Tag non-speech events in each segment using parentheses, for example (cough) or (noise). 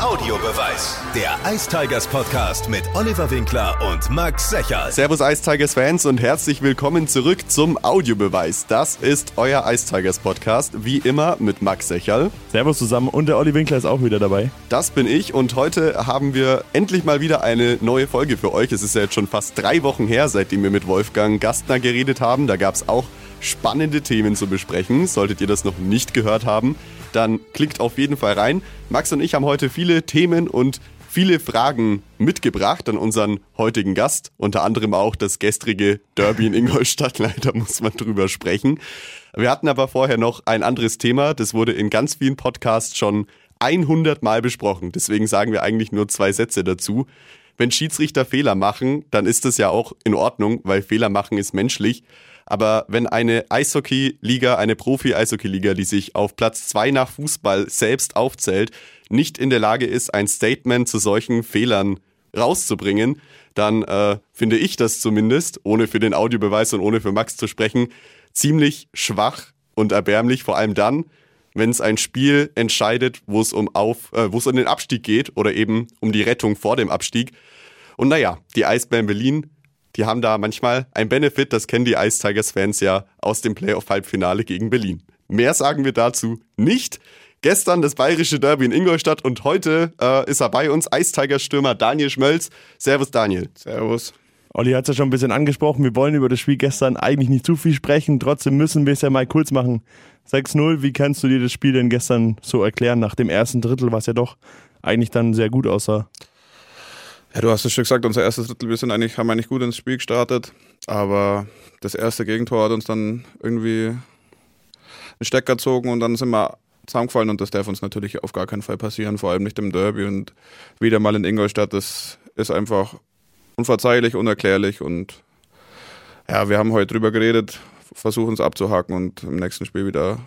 Audiobeweis. Der Ice Tigers Podcast mit Oliver Winkler und Max Secherl. Servus Ice Tigers Fans und herzlich willkommen zurück zum Audiobeweis. Das ist euer Ice Tigers Podcast, wie immer mit Max Secherl. Servus zusammen und der Olli Winkler ist auch wieder dabei. Das bin ich und heute haben wir endlich mal wieder eine neue Folge für euch. Es ist ja jetzt schon fast drei Wochen her, seitdem wir mit Wolfgang Gastner geredet haben. Da gab es auch spannende Themen zu besprechen. Solltet ihr das noch nicht gehört haben, dann klickt auf jeden Fall rein. Max und ich haben heute viele Themen und viele Fragen mitgebracht an unseren heutigen Gast. Unter anderem auch das gestrige Derby in Ingolstadt. (laughs) Leider muss man drüber sprechen. Wir hatten aber vorher noch ein anderes Thema. Das wurde in ganz vielen Podcasts schon 100 Mal besprochen. Deswegen sagen wir eigentlich nur zwei Sätze dazu. Wenn Schiedsrichter Fehler machen, dann ist das ja auch in Ordnung, weil Fehler machen ist menschlich. Aber wenn eine Eishockey-Liga, eine Profi-Eishockey-Liga, die sich auf Platz zwei nach Fußball selbst aufzählt, nicht in der Lage ist, ein Statement zu solchen Fehlern rauszubringen, dann äh, finde ich das zumindest, ohne für den Audiobeweis und ohne für Max zu sprechen, ziemlich schwach und erbärmlich, vor allem dann, wenn es ein Spiel entscheidet, wo es um auf, äh, wo es um den Abstieg geht oder eben um die Rettung vor dem Abstieg. Und naja, die Eisbären Berlin die haben da manchmal ein Benefit, das kennen die Ice Tigers Fans ja aus dem Playoff-Halbfinale gegen Berlin. Mehr sagen wir dazu nicht. Gestern das bayerische Derby in Ingolstadt und heute äh, ist er bei uns, Ice Tigers Stürmer Daniel Schmölz. Servus Daniel. Servus. Olli hat es ja schon ein bisschen angesprochen. Wir wollen über das Spiel gestern eigentlich nicht zu viel sprechen. Trotzdem müssen wir es ja mal kurz machen. 6-0, wie kannst du dir das Spiel denn gestern so erklären nach dem ersten Drittel, was ja doch eigentlich dann sehr gut aussah? Ja, du hast es schon gesagt, unser erstes Drittel, wir sind eigentlich, haben eigentlich gut ins Spiel gestartet, aber das erste Gegentor hat uns dann irgendwie einen Stecker gezogen und dann sind wir zusammengefallen und das darf uns natürlich auf gar keinen Fall passieren, vor allem nicht im Derby und wieder mal in Ingolstadt, das ist einfach unverzeihlich, unerklärlich und ja, wir haben heute drüber geredet, versuchen es abzuhaken und im nächsten Spiel wieder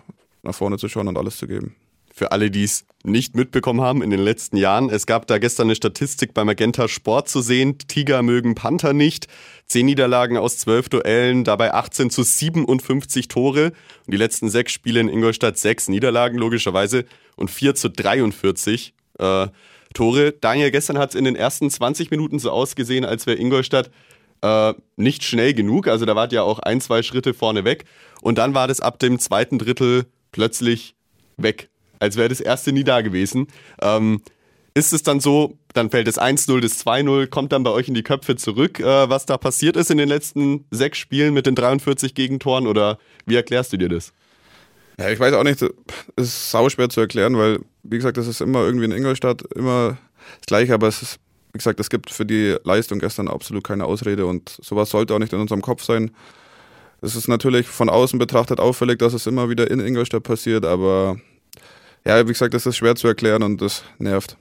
nach vorne zu schauen und alles zu geben für alle, die es nicht mitbekommen haben in den letzten Jahren. Es gab da gestern eine Statistik beim Magenta Sport zu sehen. Tiger mögen Panther nicht. Zehn Niederlagen aus zwölf Duellen, dabei 18 zu 57 Tore. Und die letzten sechs Spiele in Ingolstadt sechs Niederlagen logischerweise und vier zu 43 äh, Tore. Daniel, gestern hat es in den ersten 20 Minuten so ausgesehen, als wäre Ingolstadt äh, nicht schnell genug. Also da wart ja auch ein, zwei Schritte vorne weg. Und dann war das ab dem zweiten Drittel plötzlich weg als wäre das erste nie da gewesen. Ähm, ist es dann so, dann fällt das 1-0, das 2-0, kommt dann bei euch in die Köpfe zurück, äh, was da passiert ist in den letzten sechs Spielen mit den 43 Gegentoren oder wie erklärst du dir das? Ja, ich weiß auch nicht, es ist sauschwer zu erklären, weil, wie gesagt, das ist immer irgendwie in Ingolstadt immer das Gleiche, aber es ist, wie gesagt, es gibt für die Leistung gestern absolut keine Ausrede und sowas sollte auch nicht in unserem Kopf sein. Es ist natürlich von außen betrachtet auffällig, dass es immer wieder in Ingolstadt passiert, aber ja, wie gesagt, das ist schwer zu erklären und das nervt.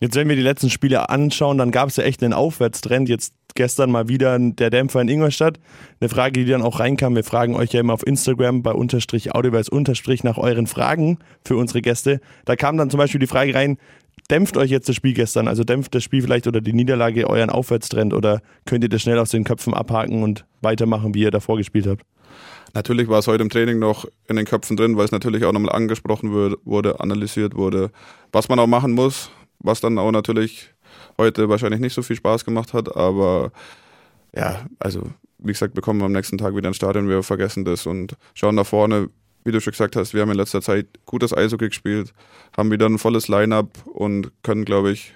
Jetzt, wenn wir die letzten Spiele anschauen, dann gab es ja echt einen Aufwärtstrend. Jetzt gestern mal wieder der Dämpfer in Ingolstadt. Eine Frage, die dann auch reinkam. Wir fragen euch ja immer auf Instagram bei Unterstrich Audiobeis Unterstrich nach euren Fragen für unsere Gäste. Da kam dann zum Beispiel die Frage rein, dämpft euch jetzt das Spiel gestern? Also dämpft das Spiel vielleicht oder die Niederlage euren Aufwärtstrend oder könnt ihr das schnell aus den Köpfen abhaken und weitermachen, wie ihr davor gespielt habt? Natürlich war es heute im Training noch in den Köpfen drin, weil es natürlich auch nochmal angesprochen wurde, analysiert wurde, was man auch machen muss, was dann auch natürlich heute wahrscheinlich nicht so viel Spaß gemacht hat, aber ja, also wie gesagt, wir kommen am nächsten Tag wieder ins Stadion, wir vergessen das und schauen nach vorne. Wie du schon gesagt hast, wir haben in letzter Zeit gutes Eishockey gespielt, haben wieder ein volles Line-up und können, glaube ich,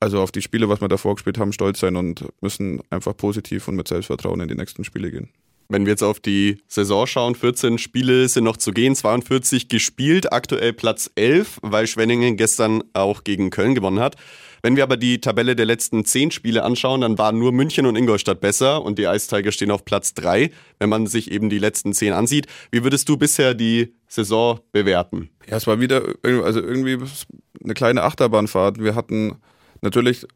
also auf die Spiele, was wir davor gespielt haben, stolz sein und müssen einfach positiv und mit Selbstvertrauen in die nächsten Spiele gehen. Wenn wir jetzt auf die Saison schauen, 14 Spiele sind noch zu gehen, 42 gespielt, aktuell Platz 11, weil Schwenningen gestern auch gegen Köln gewonnen hat. Wenn wir aber die Tabelle der letzten 10 Spiele anschauen, dann waren nur München und Ingolstadt besser und die Ice Tigers stehen auf Platz 3, wenn man sich eben die letzten 10 ansieht. Wie würdest du bisher die Saison bewerten? Ja, es war wieder also irgendwie eine kleine Achterbahnfahrt. Wir hatten natürlich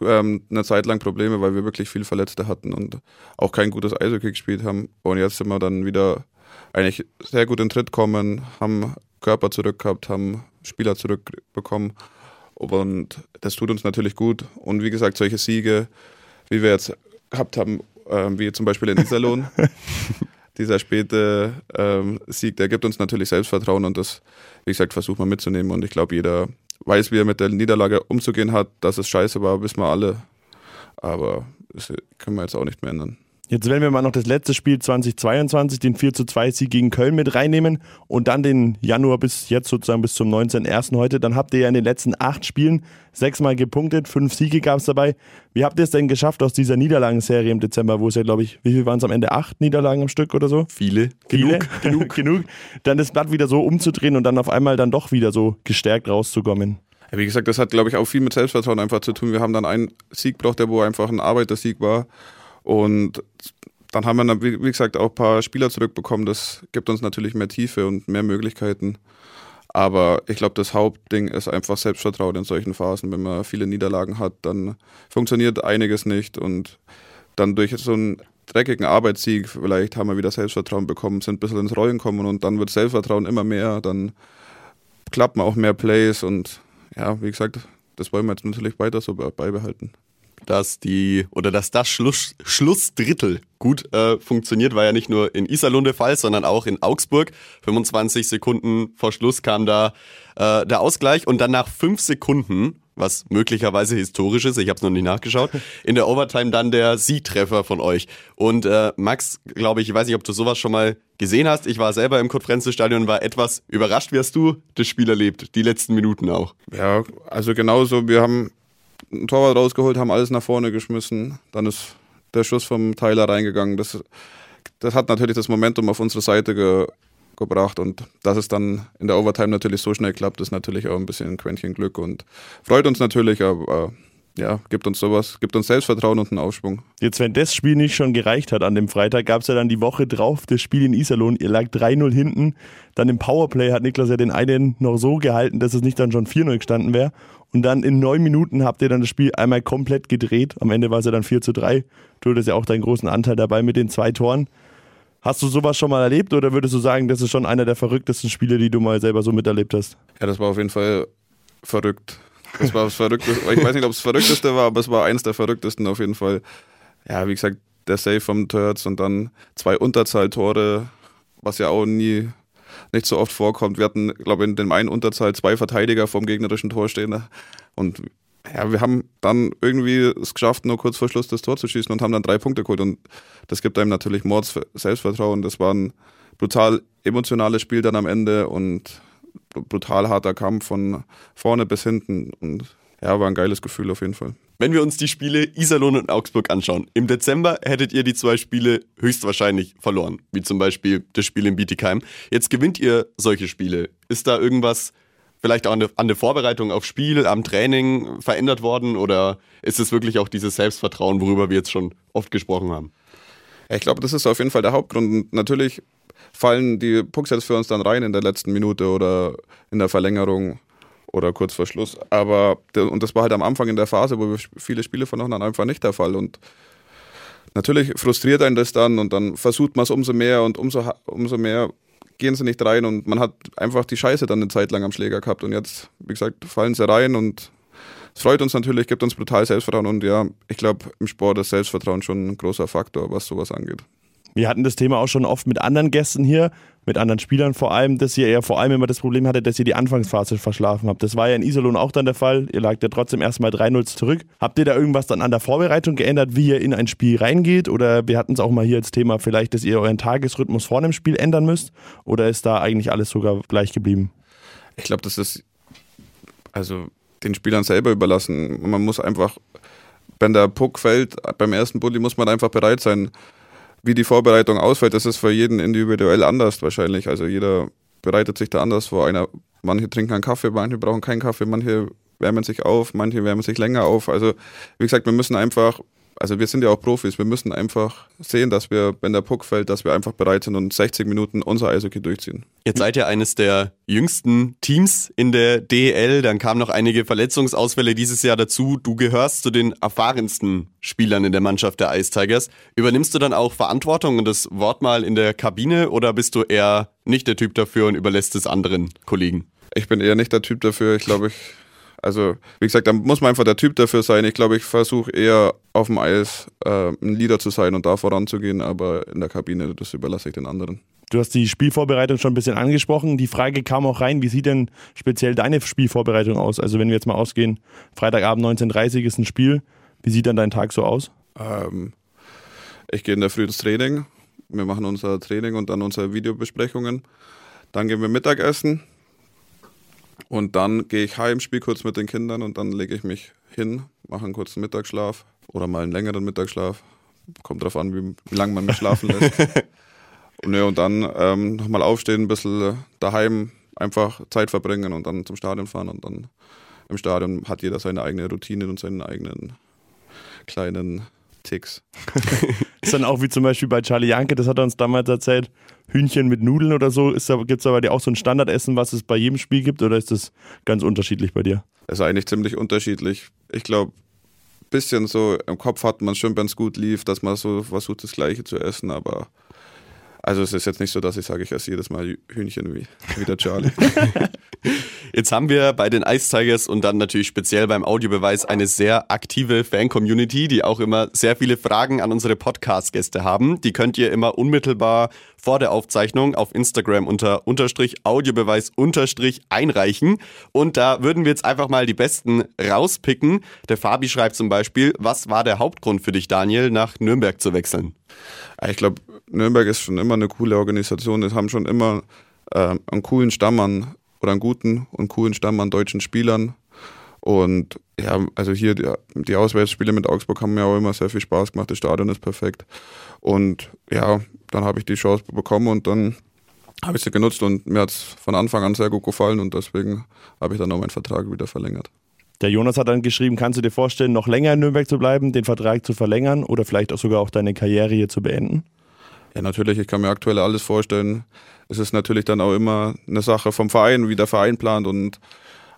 ähm, eine Zeit lang Probleme, weil wir wirklich viel Verletzte hatten und auch kein gutes Eishockey gespielt haben. Und jetzt sind wir dann wieder eigentlich sehr gut in Tritt kommen, haben Körper zurückgehabt, haben Spieler zurückbekommen. Und das tut uns natürlich gut. Und wie gesagt, solche Siege, wie wir jetzt gehabt haben, äh, wie zum Beispiel in Iserlohn, (laughs) dieser späte ähm, Sieg, der gibt uns natürlich Selbstvertrauen und das, wie gesagt, versuchen wir mitzunehmen. Und ich glaube, jeder weiß, wie er mit der Niederlage umzugehen hat. Dass es scheiße war, wissen wir alle. Aber das können wir jetzt auch nicht mehr ändern. Jetzt werden wir mal noch das letzte Spiel 2022, den 4 zu 2 Sieg gegen Köln mit reinnehmen und dann den Januar bis jetzt sozusagen bis zum 19.01. heute. Dann habt ihr ja in den letzten acht Spielen sechsmal gepunktet, fünf Siege gab es dabei. Wie habt ihr es denn geschafft aus dieser Niederlagenserie im Dezember, wo es ja, glaube ich, wie viel waren es am Ende? Acht Niederlagen am Stück oder so? Viele. Viele? (laughs) Genug. genug. Dann das Blatt wieder so umzudrehen und dann auf einmal dann doch wieder so gestärkt rauszukommen. Wie gesagt, das hat, glaube ich, auch viel mit Selbstvertrauen einfach zu tun. Wir haben dann einen Sieg braucht, der wo einfach ein Arbeitersieg war. Und dann haben wir, wie gesagt, auch ein paar Spieler zurückbekommen. Das gibt uns natürlich mehr Tiefe und mehr Möglichkeiten. Aber ich glaube, das Hauptding ist einfach Selbstvertrauen in solchen Phasen. Wenn man viele Niederlagen hat, dann funktioniert einiges nicht. Und dann durch so einen dreckigen Arbeitssieg, vielleicht haben wir wieder Selbstvertrauen bekommen, sind ein bisschen ins Rollen kommen und dann wird Selbstvertrauen immer mehr. Dann klappt man auch mehr Plays und ja, wie gesagt, das wollen wir jetzt natürlich weiter so beibehalten dass die oder dass das Schluss, Schlussdrittel gut äh, funktioniert, war ja nicht nur in Iserlohn der Fall, sondern auch in Augsburg. 25 Sekunden vor Schluss kam da äh, der Ausgleich und dann nach fünf Sekunden, was möglicherweise historisch ist, ich habe es noch nicht nachgeschaut, (laughs) in der Overtime dann der Siegtreffer von euch. Und äh, Max, glaube ich, ich weiß nicht, ob du sowas schon mal gesehen hast. Ich war selber im Kurt-Frenzel-Stadion und war etwas überrascht. Wie hast du das Spiel erlebt? Die letzten Minuten auch. Ja, also genauso. Wir haben ein Torwart rausgeholt, haben alles nach vorne geschmissen. Dann ist der Schuss vom Tyler reingegangen. Das, das hat natürlich das Momentum auf unsere Seite ge, gebracht und dass es dann in der Overtime natürlich so schnell klappt, ist natürlich auch ein bisschen ein Quäntchen Glück und freut uns natürlich, aber ja, gibt uns sowas, gibt uns Selbstvertrauen und einen Aufschwung. Jetzt, wenn das Spiel nicht schon gereicht hat an dem Freitag, gab es ja dann die Woche drauf das Spiel in Iserlohn. Ihr lag 3-0 hinten. Dann im Powerplay hat Niklas ja den einen noch so gehalten, dass es nicht dann schon 4-0 gestanden wäre. Und dann in neun Minuten habt ihr dann das Spiel einmal komplett gedreht. Am Ende war es ja dann 4 zu 3. Du hattest ja auch deinen großen Anteil dabei mit den zwei Toren. Hast du sowas schon mal erlebt oder würdest du sagen, das ist schon einer der verrücktesten Spiele, die du mal selber so miterlebt hast? Ja, das war auf jeden Fall verrückt. Das war das Verrückteste. (laughs) Ich weiß nicht, ob es das Verrückteste war, aber es war eins der verrücktesten auf jeden Fall. Ja, wie gesagt, der Save vom Turds und dann zwei Unterzahltore, was ja auch nie nicht so oft vorkommt. Wir hatten, glaube ich, in dem einen Unterzahl zwei Verteidiger vom gegnerischen Tor stehen. Und ja, wir haben dann irgendwie es geschafft, nur kurz vor Schluss das Tor zu schießen und haben dann drei Punkte geholt. Und das gibt einem natürlich Mords Selbstvertrauen. Das war ein brutal emotionales Spiel dann am Ende und brutal harter Kampf von vorne bis hinten. Und ja, war ein geiles Gefühl auf jeden Fall. Wenn wir uns die Spiele Iserlohn und Augsburg anschauen, im Dezember hättet ihr die zwei Spiele höchstwahrscheinlich verloren, wie zum Beispiel das Spiel in Bietigheim. Jetzt gewinnt ihr solche Spiele. Ist da irgendwas vielleicht auch an der, an der Vorbereitung auf Spiel, am Training verändert worden oder ist es wirklich auch dieses Selbstvertrauen, worüber wir jetzt schon oft gesprochen haben? Ich glaube, das ist auf jeden Fall der Hauptgrund. Und natürlich fallen die Pucks jetzt für uns dann rein in der letzten Minute oder in der Verlängerung oder kurz vor Schluss. Aber, und das war halt am Anfang in der Phase, wo wir viele Spiele verloren haben, einfach nicht der Fall. Und natürlich frustriert einen das dann und dann versucht man es umso mehr und umso, umso mehr gehen sie nicht rein und man hat einfach die Scheiße dann eine Zeit lang am Schläger gehabt und jetzt, wie gesagt, fallen sie rein und es freut uns natürlich, gibt uns brutal Selbstvertrauen und ja, ich glaube, im Sport ist Selbstvertrauen schon ein großer Faktor, was sowas angeht. Wir hatten das Thema auch schon oft mit anderen Gästen hier, mit anderen Spielern vor allem, dass ihr ja vor allem immer das Problem hattet, dass ihr die Anfangsphase verschlafen habt. Das war ja in Iserlohn auch dann der Fall. Ihr lagt ja trotzdem erstmal 3-0 zurück. Habt ihr da irgendwas dann an der Vorbereitung geändert, wie ihr in ein Spiel reingeht? Oder wir hatten es auch mal hier als Thema vielleicht, dass ihr euren Tagesrhythmus vor einem Spiel ändern müsst? Oder ist da eigentlich alles sogar gleich geblieben? Ich glaube, das ist also den Spielern selber überlassen. Man muss einfach, wenn der Puck fällt, beim ersten Bulli muss man einfach bereit sein, wie die Vorbereitung ausfällt, das ist für jeden individuell anders wahrscheinlich. Also jeder bereitet sich da anders vor. Einer, manche trinken einen Kaffee, manche brauchen keinen Kaffee, manche wärmen sich auf, manche wärmen sich länger auf. Also wie gesagt, wir müssen einfach also wir sind ja auch Profis, wir müssen einfach sehen, dass wir, wenn der Puck fällt, dass wir einfach bereit sind und 60 Minuten unser Eishockey durchziehen. Jetzt seid ihr eines der jüngsten Teams in der DEL, dann kamen noch einige Verletzungsausfälle dieses Jahr dazu. Du gehörst zu den erfahrensten Spielern in der Mannschaft der Ice Tigers. Übernimmst du dann auch Verantwortung und das Wort mal in der Kabine oder bist du eher nicht der Typ dafür und überlässt es anderen Kollegen? Ich bin eher nicht der Typ dafür. Ich glaube, ich also, wie gesagt, da muss man einfach der Typ dafür sein. Ich glaube, ich versuche eher auf dem Eis äh, ein Leader zu sein und da voranzugehen, aber in der Kabine, das überlasse ich den anderen. Du hast die Spielvorbereitung schon ein bisschen angesprochen. Die Frage kam auch rein, wie sieht denn speziell deine Spielvorbereitung aus? Also wenn wir jetzt mal ausgehen, Freitagabend 19.30 Uhr ist ein Spiel. Wie sieht dann dein Tag so aus? Ähm, ich gehe in der Früh ins Training. Wir machen unser Training und dann unsere Videobesprechungen. Dann gehen wir Mittagessen. Und dann gehe ich heim, spiele kurz mit den Kindern und dann lege ich mich hin, mache einen kurzen Mittagsschlaf oder mal einen längeren Mittagsschlaf. Kommt drauf an, wie, wie lange man mich schlafen lässt. (laughs) und, ja, und dann ähm, nochmal aufstehen, ein bisschen daheim einfach Zeit verbringen und dann zum Stadion fahren. Und dann im Stadion hat jeder seine eigene Routine und seinen eigenen kleinen Ticks. (laughs) ist dann auch wie zum Beispiel bei Charlie Janke, das hat er uns damals erzählt, Hühnchen mit Nudeln oder so. Gibt es aber dir auch so ein Standardessen, was es bei jedem Spiel gibt oder ist das ganz unterschiedlich bei dir? Das ist eigentlich ziemlich unterschiedlich. Ich glaube, ein bisschen so im Kopf hat man schon, wenn es gut lief, dass man so versucht, das Gleiche zu essen, aber also es ist jetzt nicht so, dass ich sage, ich esse jedes Mal Hühnchen wie, wie der Charlie. (laughs) Jetzt haben wir bei den Ice Tigers und dann natürlich speziell beim Audiobeweis eine sehr aktive Fan-Community, die auch immer sehr viele Fragen an unsere Podcast-Gäste haben. Die könnt ihr immer unmittelbar vor der Aufzeichnung auf Instagram unter Unterstrich Audiobeweis Unterstrich einreichen. Und da würden wir jetzt einfach mal die besten rauspicken. Der Fabi schreibt zum Beispiel, was war der Hauptgrund für dich, Daniel, nach Nürnberg zu wechseln? Ich glaube, Nürnberg ist schon immer eine coole Organisation. Es haben schon immer äh, einen coolen Stamm an oder einen guten und coolen Stamm an deutschen Spielern. Und ja, also hier die, die Auswärtsspiele mit Augsburg haben mir auch immer sehr viel Spaß gemacht. Das Stadion ist perfekt. Und ja, dann habe ich die Chance bekommen und dann habe ich sie genutzt und mir hat es von Anfang an sehr gut gefallen und deswegen habe ich dann auch meinen Vertrag wieder verlängert. Der Jonas hat dann geschrieben, kannst du dir vorstellen, noch länger in Nürnberg zu bleiben, den Vertrag zu verlängern oder vielleicht auch sogar auch deine Karriere hier zu beenden? Ja, natürlich, ich kann mir aktuell alles vorstellen. Es ist natürlich dann auch immer eine Sache vom Verein, wie der Verein plant und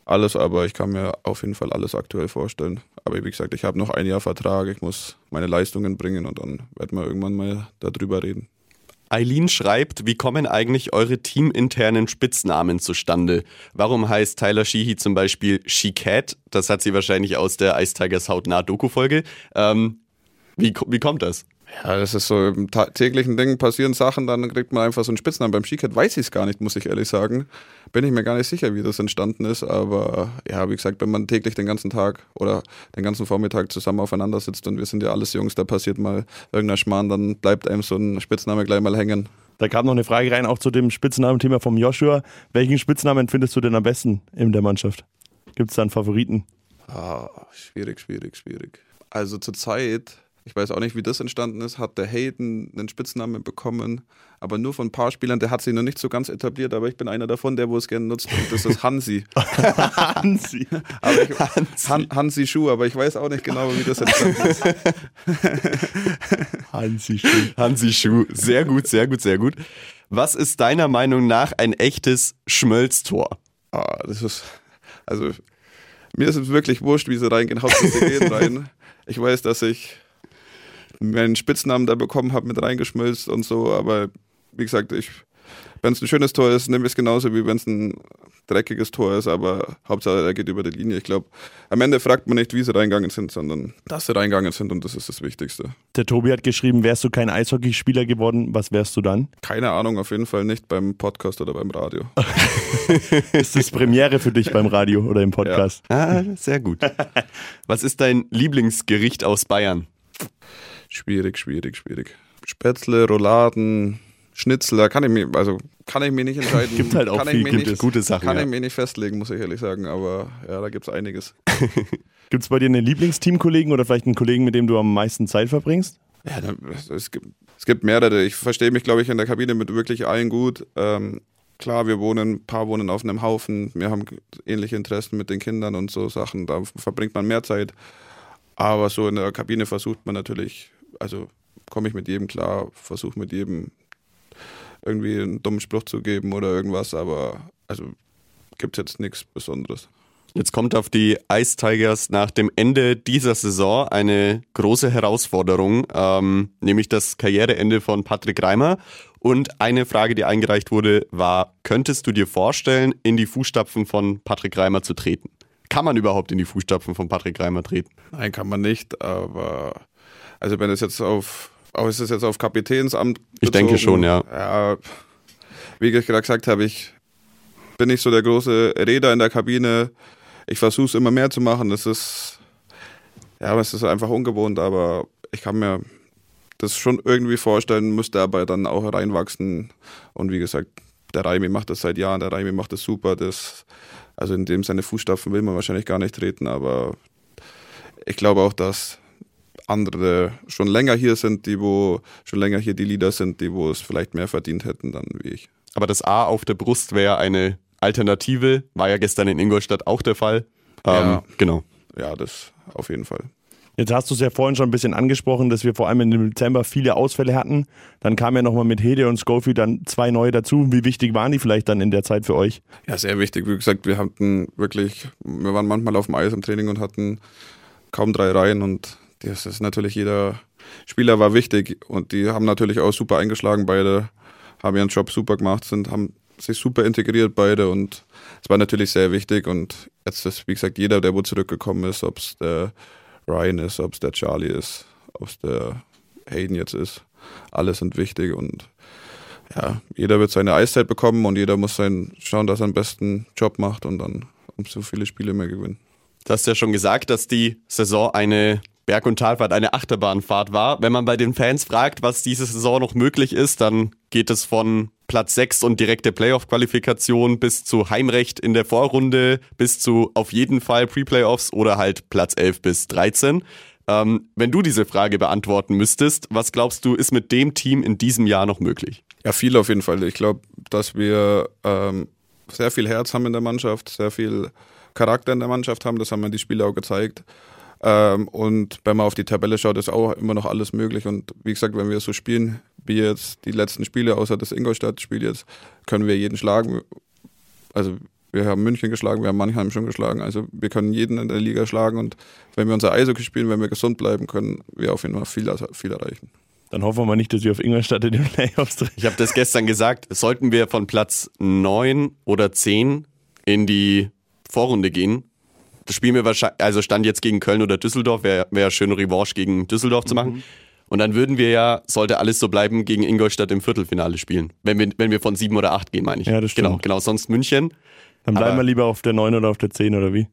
alles, aber ich kann mir auf jeden Fall alles aktuell vorstellen. Aber wie gesagt, ich habe noch ein Jahr Vertrag, ich muss meine Leistungen bringen und dann werden wir irgendwann mal darüber reden. Eileen schreibt, wie kommen eigentlich eure teaminternen Spitznamen zustande? Warum heißt Tyler Sheehy zum Beispiel She-Cat? Das hat sie wahrscheinlich aus der Ice Tigers hautnah Doku-Folge. Ähm, wie, wie kommt das? Ja, das ist so im täglichen Ding passieren Sachen, dann kriegt man einfach so einen Spitznamen. Beim Skicat weiß ich es gar nicht, muss ich ehrlich sagen. Bin ich mir gar nicht sicher, wie das entstanden ist, aber ja, wie gesagt, wenn man täglich den ganzen Tag oder den ganzen Vormittag zusammen aufeinander sitzt und wir sind ja alles Jungs, da passiert mal irgendein Schmarrn, dann bleibt einem so ein Spitzname gleich mal hängen. Da kam noch eine Frage rein, auch zu dem Spitznamenthema vom Joshua. Welchen Spitznamen findest du denn am besten in der Mannschaft? Gibt es da einen Favoriten? Ah, schwierig, schwierig, schwierig. Also zurzeit ich weiß auch nicht, wie das entstanden ist, hat der Hayden einen Spitznamen bekommen, aber nur von ein paar Spielern, der hat sich noch nicht so ganz etabliert, aber ich bin einer davon, der wo es gerne nutzt und das ist Hansi. (laughs) Hansi. (laughs) aber ich, Hansi. Han, Hansi Schuh, aber ich weiß auch nicht genau, wie das entstanden ist. (laughs) Hansi Schuh. Hansi Schuh, sehr gut, sehr gut, sehr gut. Was ist deiner Meinung nach ein echtes Schmölztor? Ah, das ist, also mir ist es wirklich wurscht, wie sie reingehen, Hauptsache sie gehen rein. Ich weiß, dass ich meinen Spitznamen da bekommen habe, mit reingeschmilzt und so. Aber wie gesagt, ich, wenn es ein schönes Tor ist, nehme ich es genauso, wie wenn es ein dreckiges Tor ist. Aber Hauptsache, er geht über die Linie. Ich glaube, am Ende fragt man nicht, wie sie reingegangen sind, sondern dass sie reingegangen sind und das ist das Wichtigste. Der Tobi hat geschrieben, wärst du kein Eishockeyspieler geworden, was wärst du dann? Keine Ahnung, auf jeden Fall nicht beim Podcast oder beim Radio. (laughs) ist das Premiere für dich beim Radio oder im Podcast? Ja. Ah, sehr gut. (laughs) Was ist dein Lieblingsgericht aus Bayern? Schwierig, schwierig, schwierig. Spätzle, Rouladen, Schnitzel, da kann ich mir, also kann ich mir nicht (laughs) entscheiden. gibt halt auch kann viel, gibt gute Sachen. Kann ja. ich mir nicht festlegen, muss ich ehrlich sagen, aber ja, da gibt es einiges. (laughs) gibt es bei dir einen Lieblingsteamkollegen oder vielleicht einen Kollegen, mit dem du am meisten Zeit verbringst? Ja, es gibt, es gibt mehrere. Ich verstehe mich, glaube ich, in der Kabine mit wirklich allen gut. Ähm, klar, wir wohnen, ein paar wohnen auf einem Haufen, wir haben ähnliche Interessen mit den Kindern und so Sachen, da verbringt man mehr Zeit. Aber so in der Kabine versucht man natürlich also komme ich mit jedem klar, versuche mit jedem irgendwie einen dummen Spruch zu geben oder irgendwas, aber also gibt es jetzt nichts Besonderes. Jetzt kommt auf die Ice Tigers nach dem Ende dieser Saison eine große Herausforderung, ähm, nämlich das Karriereende von Patrick Reimer. Und eine Frage, die eingereicht wurde, war, könntest du dir vorstellen, in die Fußstapfen von Patrick Reimer zu treten? Kann man überhaupt in die Fußstapfen von Patrick Reimer treten? Nein, kann man nicht, aber also wenn es jetzt auf, auch ist es jetzt auf Kapitänsamt Ich denke schon, ja. Ja, wie ich gerade gesagt habe, ich bin nicht so der große Räder in der Kabine. Ich versuche es immer mehr zu machen. Das ist, ja, es ist einfach ungewohnt, aber ich kann mir das schon irgendwie vorstellen, müsste aber dann auch reinwachsen. Und wie gesagt, der Raimi macht das seit Jahren, der Raimi macht das super. Das, also in dem seine Fußstapfen will man wahrscheinlich gar nicht treten, aber ich glaube auch, dass andere schon länger hier sind, die wo schon länger hier die Leader sind, die wo es vielleicht mehr verdient hätten dann wie ich. Aber das A auf der Brust wäre eine Alternative, war ja gestern in Ingolstadt auch der Fall. Ja. Ähm, genau. Ja, das auf jeden Fall. Jetzt hast du es ja vorhin schon ein bisschen angesprochen, dass wir vor allem im Dezember viele Ausfälle hatten. Dann kam ja nochmal mit Hede und Schofield dann zwei neue dazu. Wie wichtig waren die vielleicht dann in der Zeit für euch? Ja, sehr wichtig. Wie gesagt, wir hatten wirklich, wir waren manchmal auf dem Eis im Training und hatten kaum drei Reihen und das ist natürlich jeder Spieler war wichtig und die haben natürlich auch super eingeschlagen beide, haben ihren Job super gemacht, sind, haben sich super integriert beide und es war natürlich sehr wichtig und jetzt ist, wie gesagt, jeder, der wo zurückgekommen ist, ob es der Ryan ist, ob es der Charlie ist, ob es der Hayden jetzt ist, alle sind wichtig und ja, jeder wird seine Eiszeit bekommen und jeder muss sein, schauen, dass er einen besten Job macht und dann um so viele Spiele mehr gewinnen. Du hast ja schon gesagt, dass die Saison eine Berg- und Talfahrt, eine Achterbahnfahrt war. Wenn man bei den Fans fragt, was diese Saison noch möglich ist, dann geht es von Platz 6 und direkte Playoff-Qualifikation bis zu Heimrecht in der Vorrunde, bis zu auf jeden Fall Pre-Playoffs oder halt Platz 11 bis 13. Ähm, wenn du diese Frage beantworten müsstest, was glaubst du, ist mit dem Team in diesem Jahr noch möglich? Ja, viel auf jeden Fall. Ich glaube, dass wir ähm, sehr viel Herz haben in der Mannschaft, sehr viel Charakter in der Mannschaft haben. Das haben mir die Spieler auch gezeigt. Ähm, und wenn man auf die Tabelle schaut, ist auch immer noch alles möglich. Und wie gesagt, wenn wir so spielen, wie jetzt die letzten Spiele, außer das Ingolstadt-Spiel jetzt, können wir jeden schlagen. Also wir haben München geschlagen, wir haben Mannheim schon geschlagen. Also wir können jeden in der Liga schlagen und wenn wir unser Eishockey spielen, wenn wir gesund bleiben, können wir auf jeden Fall viel, viel erreichen. Dann hoffen wir mal nicht, dass wir auf Ingolstadt in den Playoffs drin. Ich habe das gestern gesagt, sollten wir von Platz 9 oder 10 in die Vorrunde gehen, das spielen wir wahrscheinlich, also stand jetzt gegen Köln oder Düsseldorf, wäre wär schön Revanche gegen Düsseldorf zu machen. Und dann würden wir ja, sollte alles so bleiben, gegen Ingolstadt im Viertelfinale spielen. Wenn wir, wenn wir von sieben oder acht gehen, meine ich. Ja, das Genau, stimmt. genau. Sonst München. Dann bleiben Aber- wir lieber auf der 9 oder auf der 10 oder wie?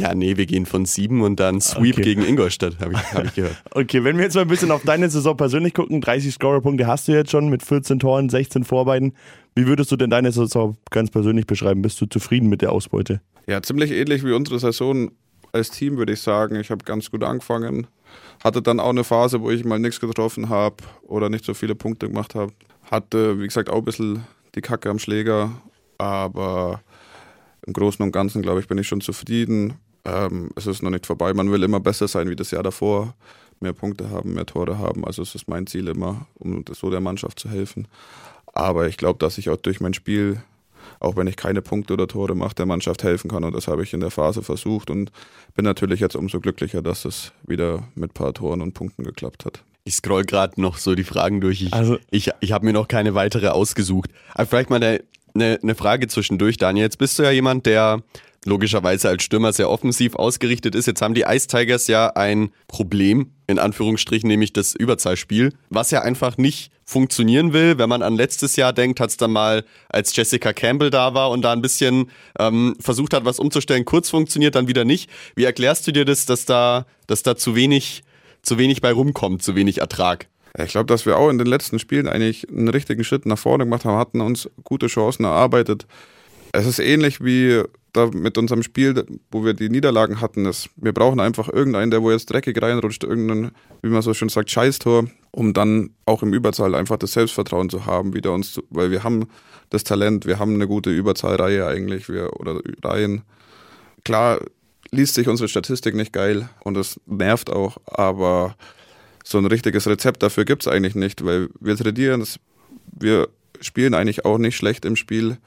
Ja, nee, wir gehen von sieben und dann Sweep Okay. gegen Ingolstadt, habe ich, hab ich gehört. (laughs) Okay, wenn wir jetzt mal ein bisschen auf deine Saison persönlich gucken, 30 Scorerpunkte hast du jetzt schon mit 14 Toren, 16 Vorbeiden. Wie würdest du denn deine Saison ganz persönlich beschreiben? Bist du zufrieden mit der Ausbeute? Ja, ziemlich ähnlich wie unsere Saison als Team, würde ich sagen. Ich habe ganz gut angefangen. Hatte dann auch eine Phase, wo ich mal nichts getroffen habe oder nicht so viele Punkte gemacht habe. Hatte, wie gesagt, auch ein bisschen die Kacke am Schläger. Aber im Großen und Ganzen, glaube ich, bin ich schon zufrieden. Ähm, es ist noch nicht vorbei. Man will immer besser sein wie das Jahr davor. Mehr Punkte haben, mehr Tore haben. Also es ist mein Ziel immer, um so der Mannschaft zu helfen. Aber ich glaube, dass ich auch durch mein Spiel auch wenn ich keine Punkte oder Tore mache, der Mannschaft helfen kann. Und das habe ich in der Phase versucht und bin natürlich jetzt umso glücklicher, dass es wieder mit ein paar Toren und Punkten geklappt hat. Ich scroll gerade noch so die Fragen durch. Ich, Also- ich, ich habe mir noch keine weitere ausgesucht. Aber vielleicht mal eine, eine, eine Frage zwischendurch, Daniel. Jetzt bist du ja jemand, der logischerweise als Stürmer sehr offensiv ausgerichtet ist. Jetzt haben die Ice Tigers ja ein Problem, in Anführungsstrichen, nämlich das Überzahlspiel, was ja einfach nicht funktionieren will. Wenn man an letztes Jahr denkt, hat es dann mal, als Jessica Campbell da war und da ein bisschen ähm, versucht hat, was umzustellen, kurz funktioniert, dann wieder nicht. Wie erklärst du dir das, dass da, dass da zu wenig, zu wenig bei rumkommt, zu wenig Ertrag? Ich glaube, dass wir auch in den letzten Spielen eigentlich einen richtigen Schritt nach vorne gemacht haben, hatten uns gute Chancen erarbeitet. Es ist ähnlich wie da mit unserem Spiel, wo wir die Niederlagen hatten. Das, wir brauchen einfach irgendeinen, der wo jetzt dreckig reinrutscht, irgendeinen, wie man so schön sagt, Scheißtor, um dann auch im Überzahl einfach das Selbstvertrauen zu haben, wieder uns, zu, weil wir haben das Talent, wir haben eine gute Überzahlreihe eigentlich, wir, oder Reihen. Klar liest sich unsere Statistik nicht geil und es nervt auch, aber so ein richtiges Rezept dafür gibt es eigentlich nicht, weil wir trainieren, das, wir spielen eigentlich auch nicht schlecht im Spiel,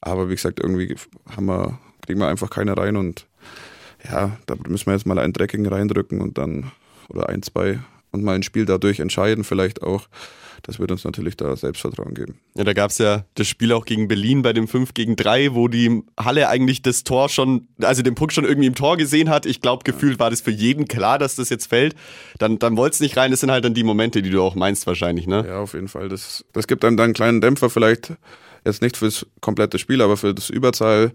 aber wie gesagt, irgendwie haben wir, kriegen wir einfach keine rein und ja, da müssen wir jetzt mal einen dreckigen reindrücken und dann, oder ein, zwei und mal ein Spiel dadurch entscheiden, vielleicht auch. Das wird uns natürlich da Selbstvertrauen geben. Ja, da gab es ja das Spiel auch gegen Berlin bei dem 5 gegen 3, wo die Halle eigentlich das Tor schon, also den Puck schon irgendwie im Tor gesehen hat. Ich glaube, gefühlt war das für jeden klar, dass das jetzt fällt. Dann, dann wollte es nicht rein. Das sind halt dann die Momente, die du auch meinst wahrscheinlich, ne? Ja, auf jeden Fall. Das, das gibt einem dann einen kleinen Dämpfer vielleicht. Jetzt nicht fürs komplette Spiel, aber für das Überzahl.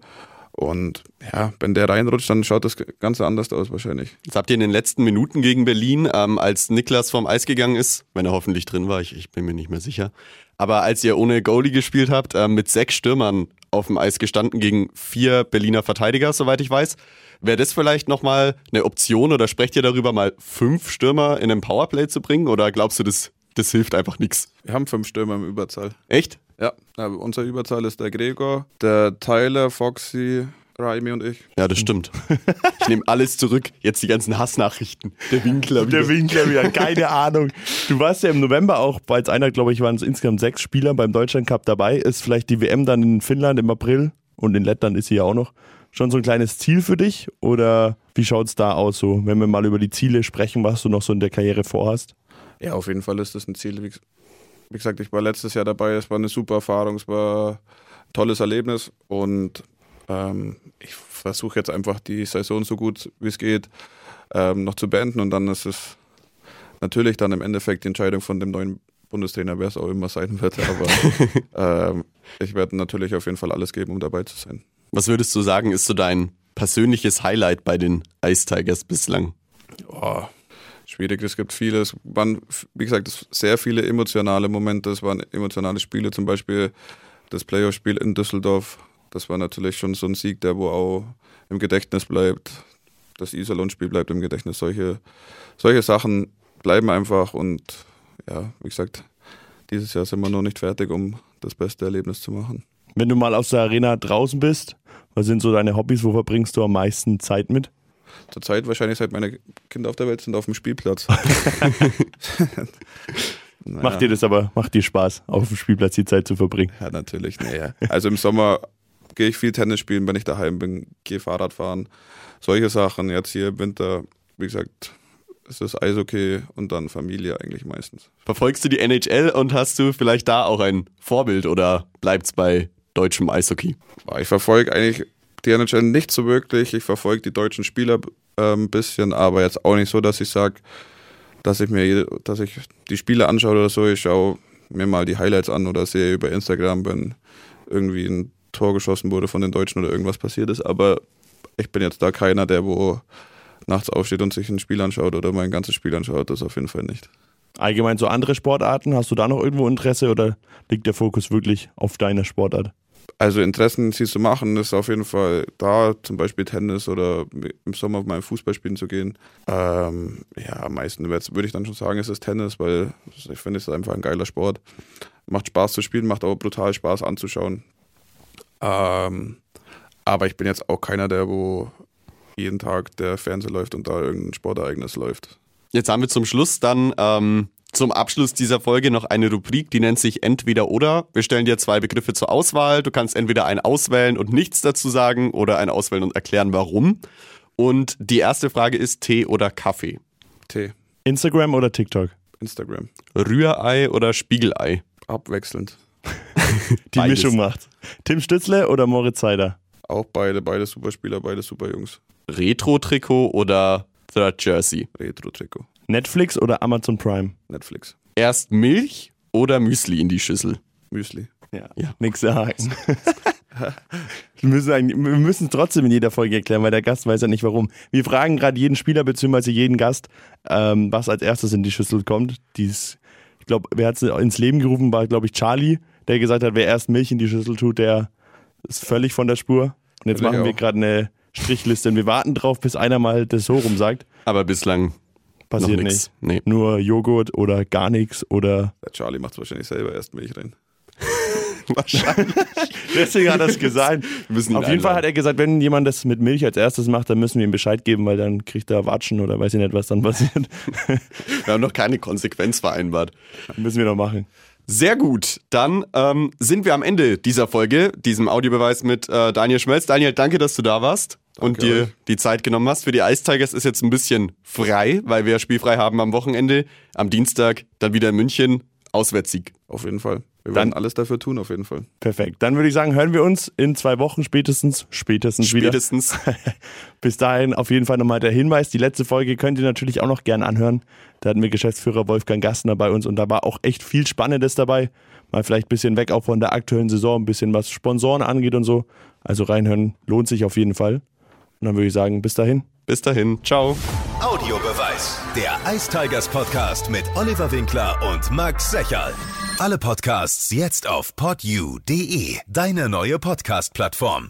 Und ja, wenn der reinrutscht, dann schaut das Ganze anders aus wahrscheinlich. Jetzt habt ihr in den letzten Minuten gegen Berlin, ähm, als Niklas vom Eis gegangen ist, wenn er hoffentlich drin war, ich, ich bin mir nicht mehr sicher, aber als ihr ohne Goalie gespielt habt, ähm, mit sechs Stürmern auf dem Eis gestanden gegen vier Berliner Verteidiger, soweit ich weiß. Wäre das vielleicht nochmal eine Option oder sprecht ihr darüber, mal fünf Stürmer in einem Powerplay zu bringen? Oder glaubst du, das, das hilft einfach nichts? Wir haben fünf Stürmer im Überzahl. Echt? Ja, unser Überzahl ist der Gregor, der Tyler, Foxy, Raimi und ich. Ja, das stimmt. (laughs) Ich nehme alles zurück. Jetzt die ganzen Hassnachrichten. Der Winkler wieder. Der Winkler wieder, keine (laughs) Ahnung. Du warst ja im November auch, als einer, glaube ich, waren es insgesamt sechs Spieler beim Deutschland Cup dabei. Ist vielleicht die WM dann in Finnland im April und in Lettland ist sie ja auch noch schon so ein kleines Ziel für dich? Oder wie schaut es da aus, so, wenn wir mal über die Ziele sprechen, was du noch so in der Karriere vorhast? Ja, auf jeden Fall ist das ein Ziel. Wie, gesagt, ich war letztes Jahr dabei, es war eine super Erfahrung, es war ein tolles Erlebnis und ähm, ich versuche jetzt einfach die Saison so gut wie es geht ähm, noch zu beenden und dann ist es natürlich dann im Endeffekt die Entscheidung von dem neuen Bundestrainer, wer es auch immer sein wird, aber (laughs) ähm, ich werde natürlich auf jeden Fall alles geben, um dabei zu sein. Was würdest du sagen, ist so dein persönliches Highlight bei den Ice Tigers bislang? Oh, schwierig, es gibt viele. Es waren, wie gesagt, sehr viele emotionale Momente. Es waren emotionale Spiele, zum Beispiel das Playoff-Spiel in Düsseldorf. Das war natürlich schon so ein Sieg, der wo auch im Gedächtnis bleibt. Das Iserlohn-Spiel bleibt im Gedächtnis. Solche, solche Sachen bleiben einfach und ja, wie gesagt, dieses Jahr sind wir noch nicht fertig, um das beste Erlebnis zu machen. Wenn du mal aus der Arena draußen bist, was sind so deine Hobbys? Wo verbringst du am meisten Zeit mit? Zurzeit wahrscheinlich seit meine Kinder auf der Welt sind auf dem Spielplatz. (laughs) naja. Macht dir das aber, macht dir Spaß, auf dem Spielplatz die Zeit zu verbringen? Ja, natürlich. Naja. Also im Sommer gehe ich viel Tennis spielen, wenn ich daheim bin, gehe Fahrrad fahren. Solche Sachen. Jetzt hier im Winter, wie gesagt, ist das Eishockey und dann Familie eigentlich meistens. Verfolgst du die NHL und hast du vielleicht da auch ein Vorbild oder bleibt es bei deutschem Eishockey? Ich verfolge eigentlich die NHL nicht so wirklich. Ich verfolge die deutschen Spieler äh, ein bisschen, aber jetzt auch nicht so, dass ich sage, dass ich mir, dass ich die Spiele anschaue oder so. Ich schaue mir mal die Highlights an oder sehe über Instagram, wenn irgendwie ein Tor geschossen wurde von den Deutschen oder irgendwas passiert ist. Aber ich bin jetzt da keiner, der wo nachts aufsteht und sich ein Spiel anschaut oder mein ganzes Spiel anschaut. Das auf jeden Fall nicht. Allgemein so andere Sportarten, hast du da noch irgendwo Interesse oder liegt der Fokus wirklich auf deiner Sportart? Also Interessen, sie zu machen, ist auf jeden Fall da, zum Beispiel Tennis oder im Sommer mal Fußball spielen zu gehen. Ähm, ja, am meisten würde ich dann schon sagen, es ist Tennis, weil ich finde, es ist einfach ein geiler Sport. Macht Spaß zu spielen, macht auch brutal Spaß anzuschauen. Ähm, aber ich bin jetzt auch keiner, der wo jeden Tag der Fernseher läuft und da irgendein Sportereignis läuft. Jetzt haben wir zum Schluss dann ähm, zum Abschluss dieser Folge noch eine Rubrik, die nennt sich Entweder oder. Wir stellen dir zwei Begriffe zur Auswahl. Du kannst entweder einen auswählen und nichts dazu sagen oder einen auswählen und erklären, warum. Und die erste Frage ist Tee oder Kaffee? Tee. Instagram oder TikTok? Instagram. Rührei oder Spiegelei? Abwechselnd. (laughs) die Beides. Mischung macht. Tim Stützle oder Moritz Seider? Auch beide, beide super Spieler, beide super Jungs. Retro-Trikot oder Third Jersey? Retro-Trikot. Netflix oder Amazon Prime? Netflix. Erst Milch oder Müsli in die Schüssel? Müsli. Ja, ja. nix sagen. (laughs) wir müssen es trotzdem in jeder Folge erklären, weil der Gast weiß ja nicht warum. Wir fragen gerade jeden Spieler bzw. jeden Gast, ähm, was als erstes in die Schüssel kommt. Dies, ich glaube, wer hat es ins Leben gerufen, war, glaube ich, Charlie, der gesagt hat, wer erst Milch in die Schüssel tut, der ist völlig von der Spur. Und jetzt machen wir gerade eine Strichliste und wir warten drauf, bis einer mal das so rum sagt. Aber bislang passiert nicht. Nee. Nur Joghurt oder gar nichts oder. Der Charlie macht es wahrscheinlich selber erst Milch rein. (laughs) wahrscheinlich. Deswegen hat er es gesagt. Auf jeden einladen. Fall hat er gesagt, wenn jemand das mit Milch als erstes macht, dann müssen wir ihm Bescheid geben, weil dann kriegt er Watschen oder weiß ich nicht, was dann passiert. wir haben noch keine Konsequenz vereinbart. Müssen wir noch machen. Sehr gut. Dann ähm, sind wir am Ende dieser Folge, diesem Audiobeweis mit äh, Daniel Schmelz. Daniel, danke, dass du da warst danke und dir euch. die Zeit genommen hast. Für die Ice Tigers ist jetzt ein bisschen frei, weil wir spielfrei haben am Wochenende. Am Dienstag dann wieder in München. Auswärtssieg. Auf jeden Fall. Wir werden alles dafür tun, auf jeden Fall. Perfekt. Dann würde ich sagen, hören wir uns in zwei Wochen spätestens, spätestens, spätestens. wieder. (laughs) Bis dahin auf jeden Fall nochmal der Hinweis. Die letzte Folge könnt ihr natürlich auch noch gern anhören. Da hatten wir Geschäftsführer Wolfgang Gastner bei uns und da war auch echt viel Spannendes dabei. Mal vielleicht ein bisschen weg auch von der aktuellen Saison, ein bisschen was Sponsoren angeht und so. Also reinhören lohnt sich auf jeden Fall. Und dann würde ich sagen, bis dahin. Bis dahin. Ciao. Audiobeweis. Der Ice Tigers Podcast mit Oliver Winkler und Max Secherl. Alle Podcasts jetzt auf podyou.de, deine neue Podcast-Plattform.